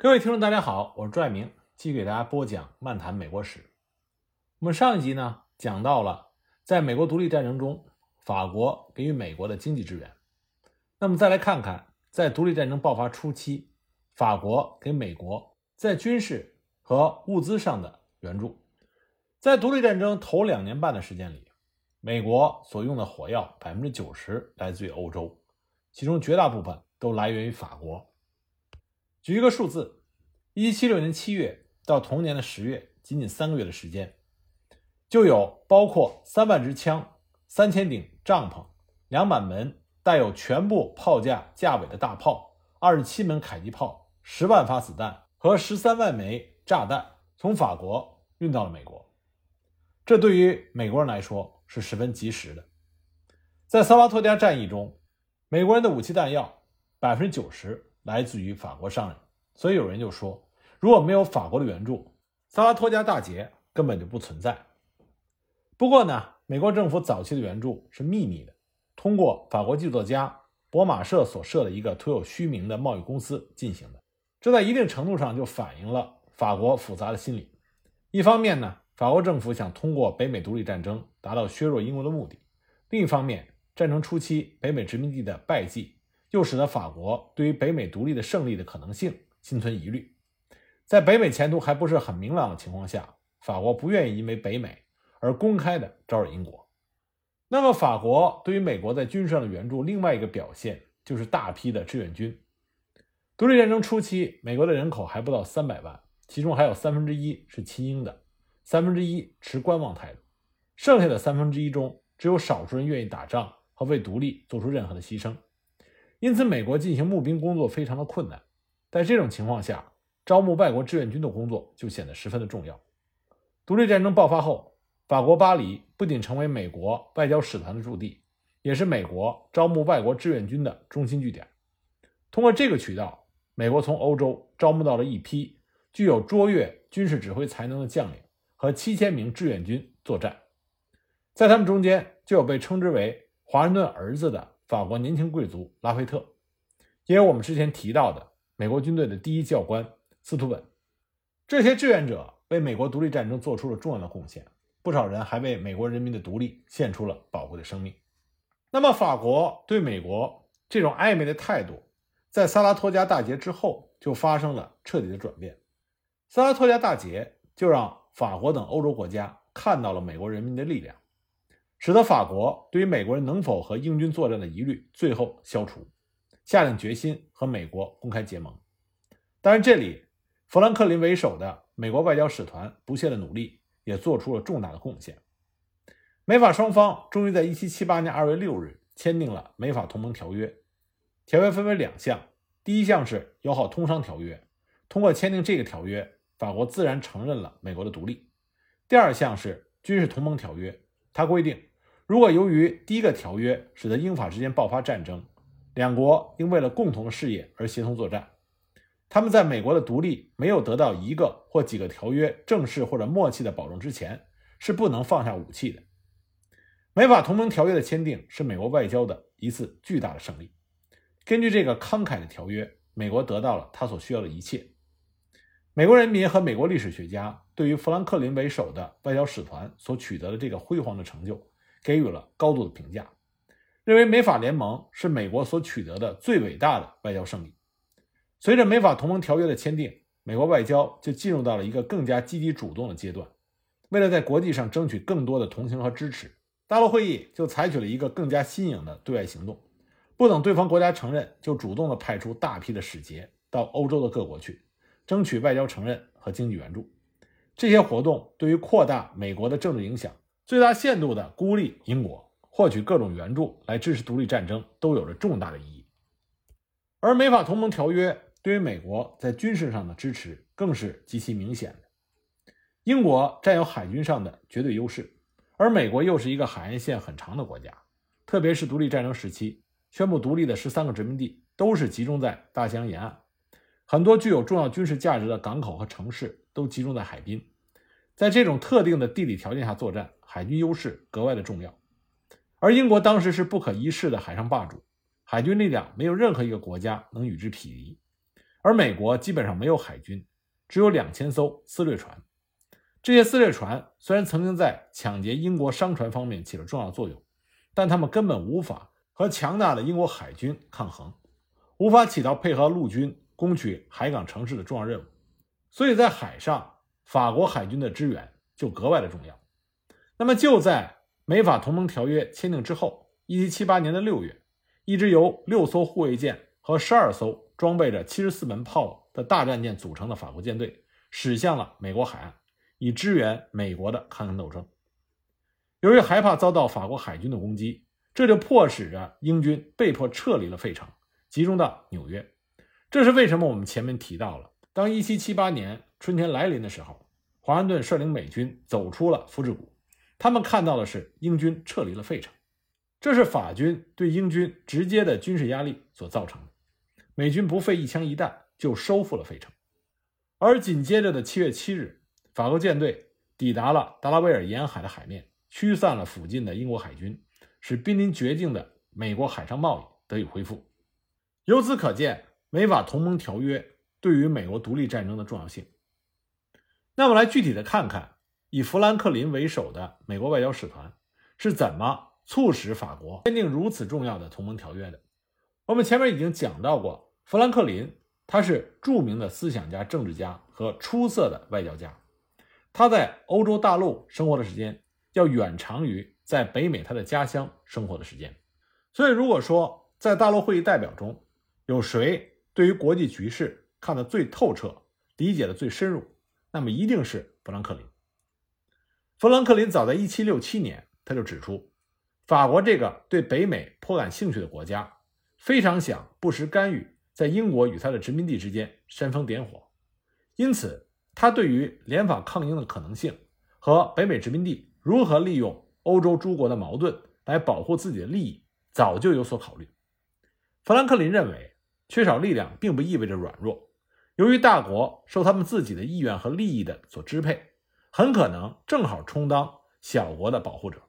各位听众，大家好，我是朱爱明，继续给大家播讲《漫谈美国史》。我们上一集呢讲到了，在美国独立战争中，法国给予美国的经济支援。那么再来看看，在独立战争爆发初期，法国给美国在军事和物资上的援助。在独立战争头两年半的时间里，美国所用的火药百分之九十来自于欧洲，其中绝大部分都来源于法国。举一个数字，一七七六年七月到同年的十月，仅仅三个月的时间，就有包括三万支枪、三千顶帐篷、两满门带有全部炮架架尾的大炮、二十七门迫击炮、十万发子弹和十三万枚炸弹从法国运到了美国。这对于美国人来说是十分及时的。在萨拉托加战役中，美国人的武器弹药百分之九十。来自于法国商人，所以有人就说，如果没有法国的援助，萨拉托加大捷根本就不存在。不过呢，美国政府早期的援助是秘密的，通过法国剧作家博马社所设的一个徒有虚名的贸易公司进行的。这在一定程度上就反映了法国复杂的心理。一方面呢，法国政府想通过北美独立战争达到削弱英国的目的；另一方面，战争初期北美殖民地的败绩。又使得法国对于北美独立的胜利的可能性心存疑虑，在北美前途还不是很明朗的情况下，法国不愿意因为北美而公开的招惹英国。那么，法国对于美国在军事上的援助，另外一个表现就是大批的志愿军。独立战争初期，美国的人口还不到三百万，其中还有三分之一是亲英的，三分之一持观望态度，剩下的三分之一中，只有少数人愿意打仗和为独立做出任何的牺牲。因此，美国进行募兵工作非常的困难。在这种情况下，招募外国志愿军的工作就显得十分的重要。独立战争爆发后，法国巴黎不仅成为美国外交使团的驻地，也是美国招募外国志愿军的中心据点。通过这个渠道，美国从欧洲招募到了一批具有卓越军事指挥才能的将领和七千名志愿军作战。在他们中间，就有被称之为“华盛顿儿子”的。法国年轻贵族拉菲特，也有我们之前提到的美国军队的第一教官斯图本，这些志愿者为美国独立战争做出了重要的贡献，不少人还为美国人民的独立献出了宝贵的生命。那么，法国对美国这种暧昧的态度，在萨拉托加大捷之后就发生了彻底的转变。萨拉托加大捷就让法国等欧洲国家看到了美国人民的力量。使得法国对于美国人能否和英军作战的疑虑最后消除，下定决心和美国公开结盟。当然，这里富兰克林为首的美国外交使团不懈的努力也做出了重大的贡献。美法双方终于在1778年2月6日签订了美法同盟条约。条约分为两项，第一项是友好通商条约，通过签订这个条约，法国自然承认了美国的独立。第二项是军事同盟条约，它规定。如果由于第一个条约使得英法之间爆发战争，两国应为了共同的事业而协同作战。他们在美国的独立没有得到一个或几个条约正式或者默契的保证之前，是不能放下武器的。美法同盟条约的签订是美国外交的一次巨大的胜利。根据这个慷慨的条约，美国得到了他所需要的一切。美国人民和美国历史学家对于富兰克林为首的外交使团所取得的这个辉煌的成就。给予了高度的评价，认为美法联盟是美国所取得的最伟大的外交胜利。随着美法同盟条约的签订，美国外交就进入到了一个更加积极主动的阶段。为了在国际上争取更多的同情和支持，大陆会议就采取了一个更加新颖的对外行动，不等对方国家承认，就主动的派出大批的使节到欧洲的各国去，争取外交承认和经济援助。这些活动对于扩大美国的政治影响。最大限度的孤立英国，获取各种援助来支持独立战争，都有着重大的意义。而美法同盟条约对于美国在军事上的支持更是极其明显的。英国占有海军上的绝对优势，而美国又是一个海岸线很长的国家，特别是独立战争时期宣布独立的十三个殖民地都是集中在大西洋沿岸，很多具有重要军事价值的港口和城市都集中在海滨。在这种特定的地理条件下作战。海军优势格外的重要，而英国当时是不可一世的海上霸主，海军力量没有任何一个国家能与之匹敌。而美国基本上没有海军，只有两千艘私掠船。这些私掠船虽然曾经在抢劫英国商船方面起了重要作用，但他们根本无法和强大的英国海军抗衡，无法起到配合陆军攻取海港城市的重要任务。所以在海上，法国海军的支援就格外的重要。那么就在美法同盟条约签订之后，一七七八年的六月，一支由六艘护卫舰和十二艘装备着七十四门炮的大战舰组成的法国舰队驶向了美国海岸。以支援美国的抗争斗争。由于害怕遭到法国海军的攻击，这就迫使着英军被迫撤离了费城，集中到纽约。这是为什么？我们前面提到了，当1778年春天来临的时候，华盛顿率领美军走出了福治谷，他们看到的是英军撤离了费城，这是法军对英军直接的军事压力所造成的。美军不费一枪一弹就收复了费城，而紧接着的7月7日。法国舰队抵达了达拉维尔沿海的海面，驱散了附近的英国海军，使濒临绝境的美国海上贸易得以恢复。由此可见，美法同盟条约对于美国独立战争的重要性。那么，来具体的看看，以富兰克林为首的美国外交使团是怎么促使法国签订如此重要的同盟条约的。我们前面已经讲到过，富兰克林他是著名的思想家、政治家和出色的外交家。他在欧洲大陆生活的时间要远长于在北美他的家乡生活的时间，所以如果说在大陆会议代表中有谁对于国际局势看得最透彻、理解的最深入，那么一定是富兰克林。富兰克林早在1767年他就指出，法国这个对北美颇感兴趣的国家，非常想不时干预在英国与他的殖民地之间煽风点火，因此。他对于联法抗英的可能性和北美殖民地如何利用欧洲诸国的矛盾来保护自己的利益，早就有所考虑。富兰克林认为，缺少力量并不意味着软弱。由于大国受他们自己的意愿和利益的所支配，很可能正好充当小国的保护者。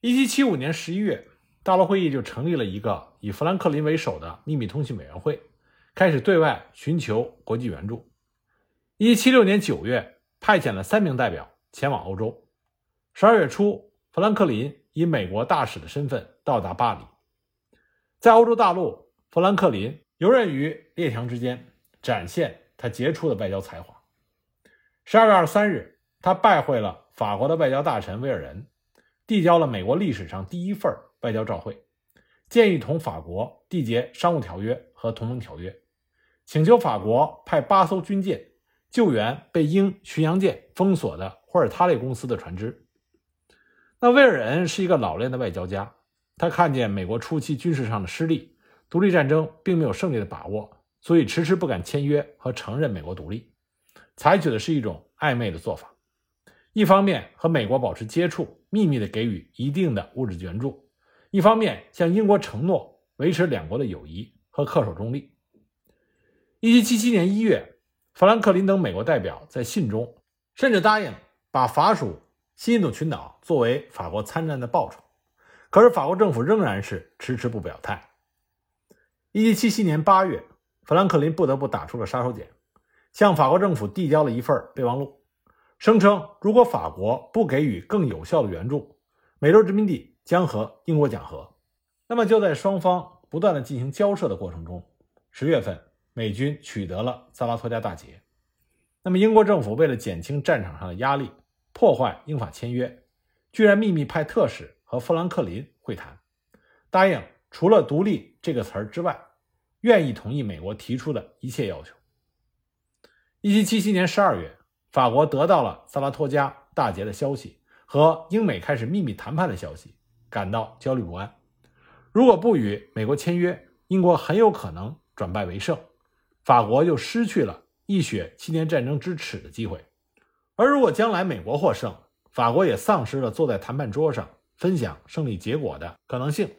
一七七五年十一月，大陆会议就成立了一个以富兰克林为首的秘密通信委员会，开始对外寻求国际援助。一七六年九月，派遣了三名代表前往欧洲。十二月初，富兰克林以美国大使的身份到达巴黎。在欧洲大陆，富兰克林游刃于列强之间，展现他杰出的外交才华。十二月二十三日，他拜会了法国的外交大臣威尔仁，递交了美国历史上第一份外交照会，建议同法国缔结商务条约和同盟条约，请求法国派八艘军舰。救援被英巡洋舰封锁的霍尔塔利公司的船只。那威尔仁是一个老练的外交家，他看见美国初期军事上的失利，独立战争并没有胜利的把握，所以迟迟不敢签约和承认美国独立，采取的是一种暧昧的做法：一方面和美国保持接触，秘密的给予一定的物质援助；一方面向英国承诺维持两国的友谊和恪守中立。一七七七年一月。富兰克林等美国代表在信中甚至答应把法属西印度群岛作为法国参战的报酬，可是法国政府仍然是迟迟不表态。1777年8月，富兰克林不得不打出了杀手锏，向法国政府递交了一份备忘录，声称如果法国不给予更有效的援助，美洲殖民地将和英国讲和。那么就在双方不断的进行交涉的过程中，十月份。美军取得了萨拉托加大捷，那么英国政府为了减轻战场上的压力，破坏英法签约，居然秘密派特使和富兰克林会谈，答应除了“独立”这个词儿之外，愿意同意美国提出的一切要求。一七七七年十二月，法国得到了萨拉托加大捷的消息和英美开始秘密谈判的消息，感到焦虑不安。如果不与美国签约，英国很有可能转败为胜。法国就失去了一雪七年战争之耻的机会，而如果将来美国获胜，法国也丧失了坐在谈判桌上分享胜利结果的可能性。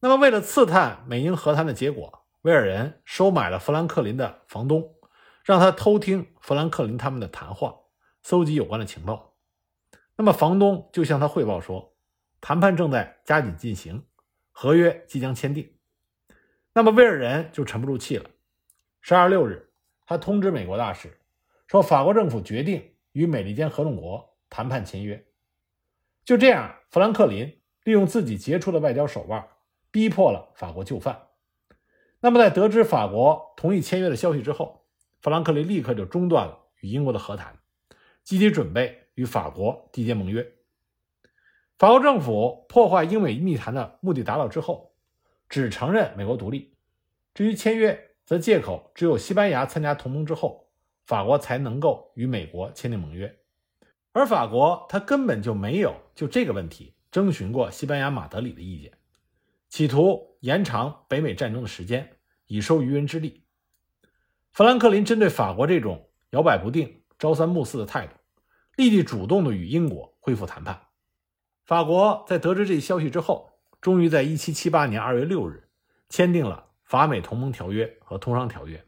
那么，为了刺探美英和谈的结果，威尔人收买了富兰克林的房东，让他偷听富兰克林他们的谈话，搜集有关的情报。那么，房东就向他汇报说，谈判正在加紧进行，合约即将签订。那么，威尔人就沉不住气了。十二月六日，他通知美国大使说，法国政府决定与美利坚合众国谈判签约。就这样，富兰克林利用自己杰出的外交手腕，逼迫了法国就范。那么，在得知法国同意签约的消息之后，富兰克林立刻就中断了与英国的和谈，积极准备与法国缔结盟约。法国政府破坏英美密谈的目的达到之后，只承认美国独立。至于签约，则借口只有西班牙参加同盟之后，法国才能够与美国签订盟约。而法国他根本就没有就这个问题征询过西班牙马德里的意见，企图延长北美战争的时间，以收渔人之利。富兰克林针对法国这种摇摆不定、朝三暮四的态度，立即主动的与英国恢复谈判。法国在得知这一消息之后，终于在1778年2月6日签订了法美同盟条约和通商条约，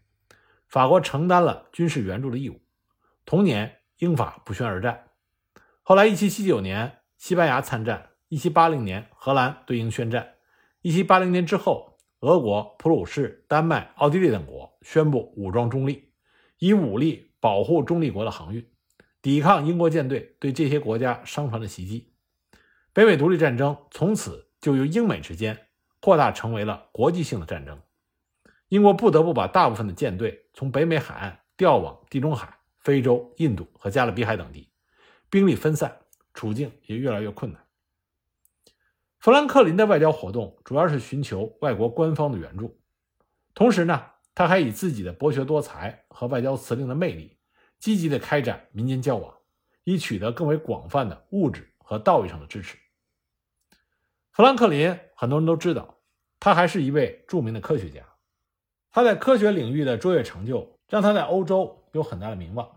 法国承担了军事援助的义务。同年，英法不宣而战。后来，1779年西班牙参战，1780年荷兰对英宣战，1780年之后，俄国、普鲁士、丹麦、奥地利等国宣布武装中立，以武力保护中立国的航运，抵抗英国舰队对这些国家商船的袭击。北美独立战争从此就由英美之间扩大成为了国际性的战争。英国不得不把大部分的舰队从北美海岸调往地中海、非洲、印度和加勒比海等地，兵力分散，处境也越来越困难。富兰克林的外交活动主要是寻求外国官方的援助，同时呢，他还以自己的博学多才和外交辞令的魅力，积极的开展民间交往，以取得更为广泛的物质和道义上的支持。富兰克林，很多人都知道，他还是一位著名的科学家。他在科学领域的卓越成就，让他在欧洲有很大的名望。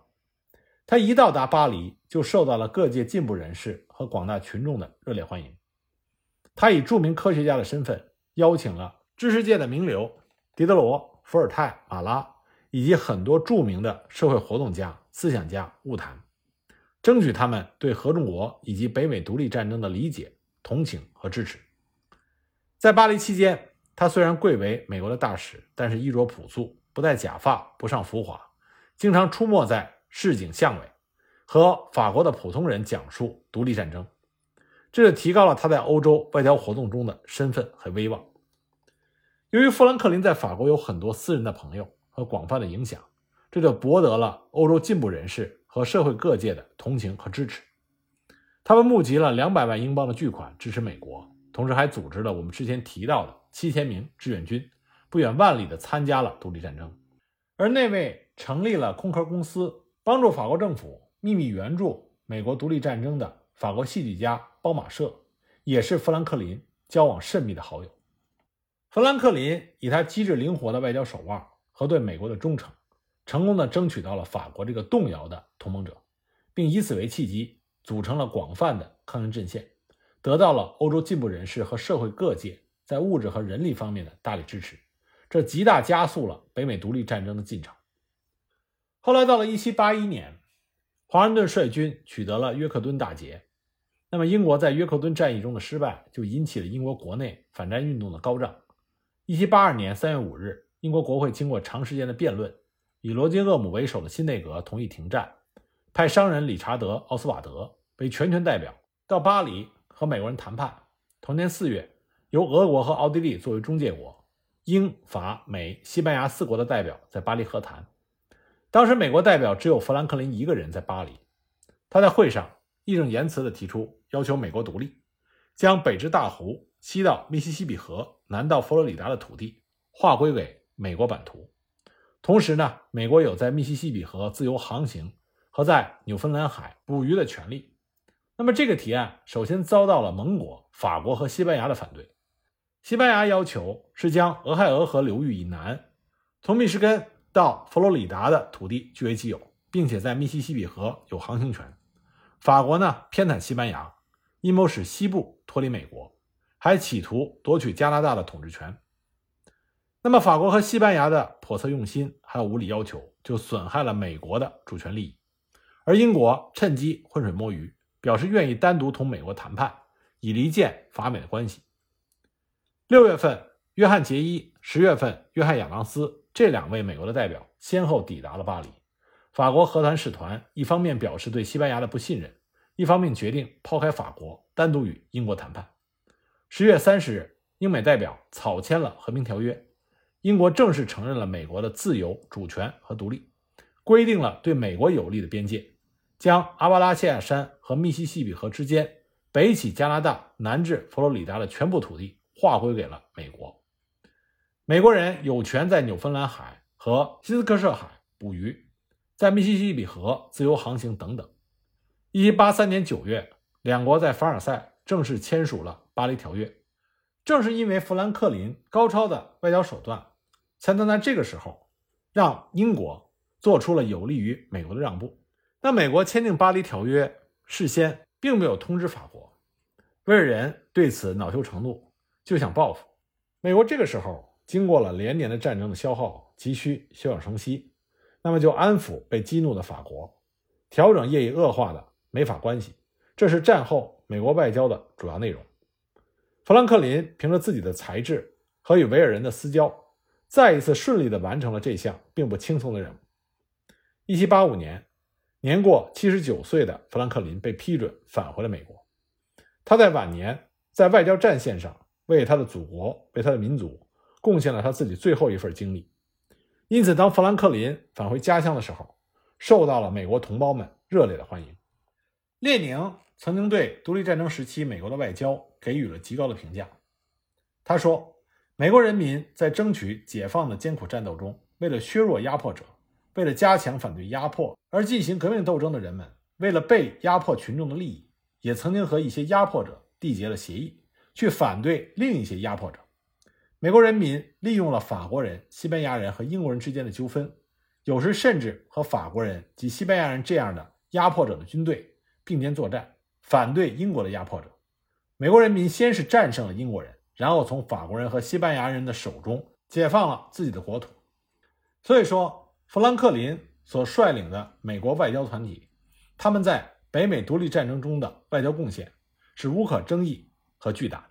他一到达巴黎，就受到了各界进步人士和广大群众的热烈欢迎。他以著名科学家的身份，邀请了知识界的名流狄德罗、伏尔泰、马拉以及很多著名的社会活动家、思想家晤谈，争取他们对合众国以及北美独立战争的理解。同情和支持。在巴黎期间，他虽然贵为美国的大使，但是衣着朴素，不戴假发，不上浮华，经常出没在市井巷尾，和法国的普通人讲述独立战争，这就提高了他在欧洲外交活动中的身份和威望。由于富兰克林在法国有很多私人的朋友和广泛的影响，这就博得了欧洲进步人士和社会各界的同情和支持。他们募集了两百万英镑的巨款支持美国，同时还组织了我们之前提到的七千名志愿军，不远万里地参加了独立战争。而那位成立了空壳公司，帮助法国政府秘密援助美国独立战争的法国戏剧家包马社，也是富兰克林交往甚密的好友。富兰克林以他机智灵活的外交手腕和对美国的忠诚，成功地争取到了法国这个动摇的同盟者，并以此为契机。组成了广泛的抗日阵线，得到了欧洲进步人士和社会各界在物质和人力方面的大力支持，这极大加速了北美独立战争的进程。后来到了1781年，华盛顿率军取得了约克敦大捷，那么英国在约克敦战役中的失败就引起了英国国内反战运动的高涨。1782年3月5日，英国国会经过长时间的辩论，以罗杰厄姆为首的新内阁同意停战，派商人理查德·奥斯瓦德。为全权代表到巴黎和美国人谈判。同年四月，由俄国和奥地利作为中介国，英法美西班牙四国的代表在巴黎和谈。当时美国代表只有富兰克林一个人在巴黎。他在会上义正言辞地提出要求美国独立，将北至大湖、西到密西西比河、南到佛罗里达的土地划归给美国版图。同时呢，美国有在密西西比河自由航行和在纽芬兰海捕鱼的权利。那么这个提案首先遭到了盟国法国和西班牙的反对。西班牙要求是将俄亥俄河流域以南，从密歇根到佛罗里达的土地据为己有，并且在密西西比河有航行权。法国呢偏袒西班牙，阴谋使西部脱离美国，还企图夺取加拿大的统治权。那么法国和西班牙的叵测用心还有无理要求，就损害了美国的主权利益，而英国趁机浑水摸鱼。表示愿意单独同美国谈判，以离间法美的关系。六月份，约翰·杰伊、十月份约翰·亚当斯这两位美国的代表先后抵达了巴黎。法国和谈使团一方面表示对西班牙的不信任，一方面决定抛开法国，单独与英国谈判。十月三十日，英美代表草签了和平条约，英国正式承认了美国的自由、主权和独立，规定了对美国有利的边界，将阿巴拉契亚山和密西西比河之间。北起加拿大，南至佛罗里达的全部土地划归给了美国。美国人有权在纽芬兰海和新斯科舍海捕鱼，在密西西比河自由航行等等。1783年9月，两国在凡尔赛正式签署了《巴黎条约》。正是因为富兰克林高超的外交手段，才能在这个时候让英国做出了有利于美国的让步。那美国签订《巴黎条约》事先。并没有通知法国，威尔人对此恼羞成怒，就想报复。美国这个时候经过了连年的战争的消耗，急需休养生息，那么就安抚被激怒的法国，调整业已恶化的美法关系，这是战后美国外交的主要内容。富兰克林凭着自己的才智和与维尔人的私交，再一次顺利地完成了这项并不轻松的任务。一七八五年。年过七十九岁的富兰克林被批准返回了美国。他在晚年在外交战线上为他的祖国、为他的民族贡献了他自己最后一份精力。因此，当富兰克林返回家乡的时候，受到了美国同胞们热烈的欢迎。列宁曾经对独立战争时期美国的外交给予了极高的评价。他说：“美国人民在争取解放的艰苦战斗中，为了削弱压迫者。”为了加强反对压迫而进行革命斗争的人们，为了被压迫群众的利益，也曾经和一些压迫者缔结了协议，去反对另一些压迫者。美国人民利用了法国人、西班牙人和英国人之间的纠纷，有时甚至和法国人及西班牙人这样的压迫者的军队并肩作战，反对英国的压迫者。美国人民先是战胜了英国人，然后从法国人和西班牙人的手中解放了自己的国土。所以说。富兰克林所率领的美国外交团体，他们在北美独立战争中的外交贡献是无可争议和巨大的。